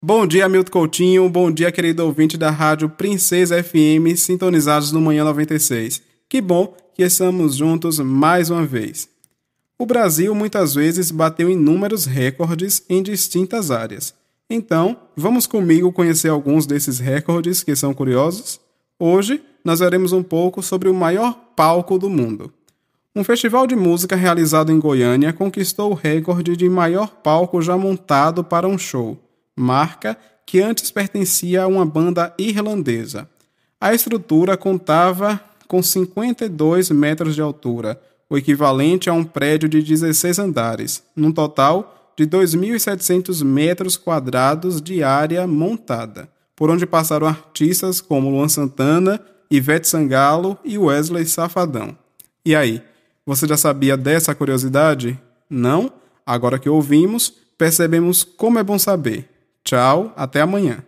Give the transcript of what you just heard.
Bom dia, Milton Coutinho. Bom dia, querido ouvinte da Rádio Princesa FM, sintonizados no Manhã 96. Que bom que estamos juntos mais uma vez. O Brasil muitas vezes bateu inúmeros recordes em distintas áreas. Então, vamos comigo conhecer alguns desses recordes que são curiosos? Hoje, nós veremos um pouco sobre o maior palco do mundo. Um festival de música realizado em Goiânia conquistou o recorde de maior palco já montado para um show, marca que antes pertencia a uma banda irlandesa. A estrutura contava com 52 metros de altura, o equivalente a um prédio de 16 andares, num total de 2.700 metros quadrados de área montada, por onde passaram artistas como Luan Santana, Ivete Sangalo e Wesley Safadão. E aí, você já sabia dessa curiosidade? Não? Agora que ouvimos, percebemos como é bom saber. Tchau, até amanhã.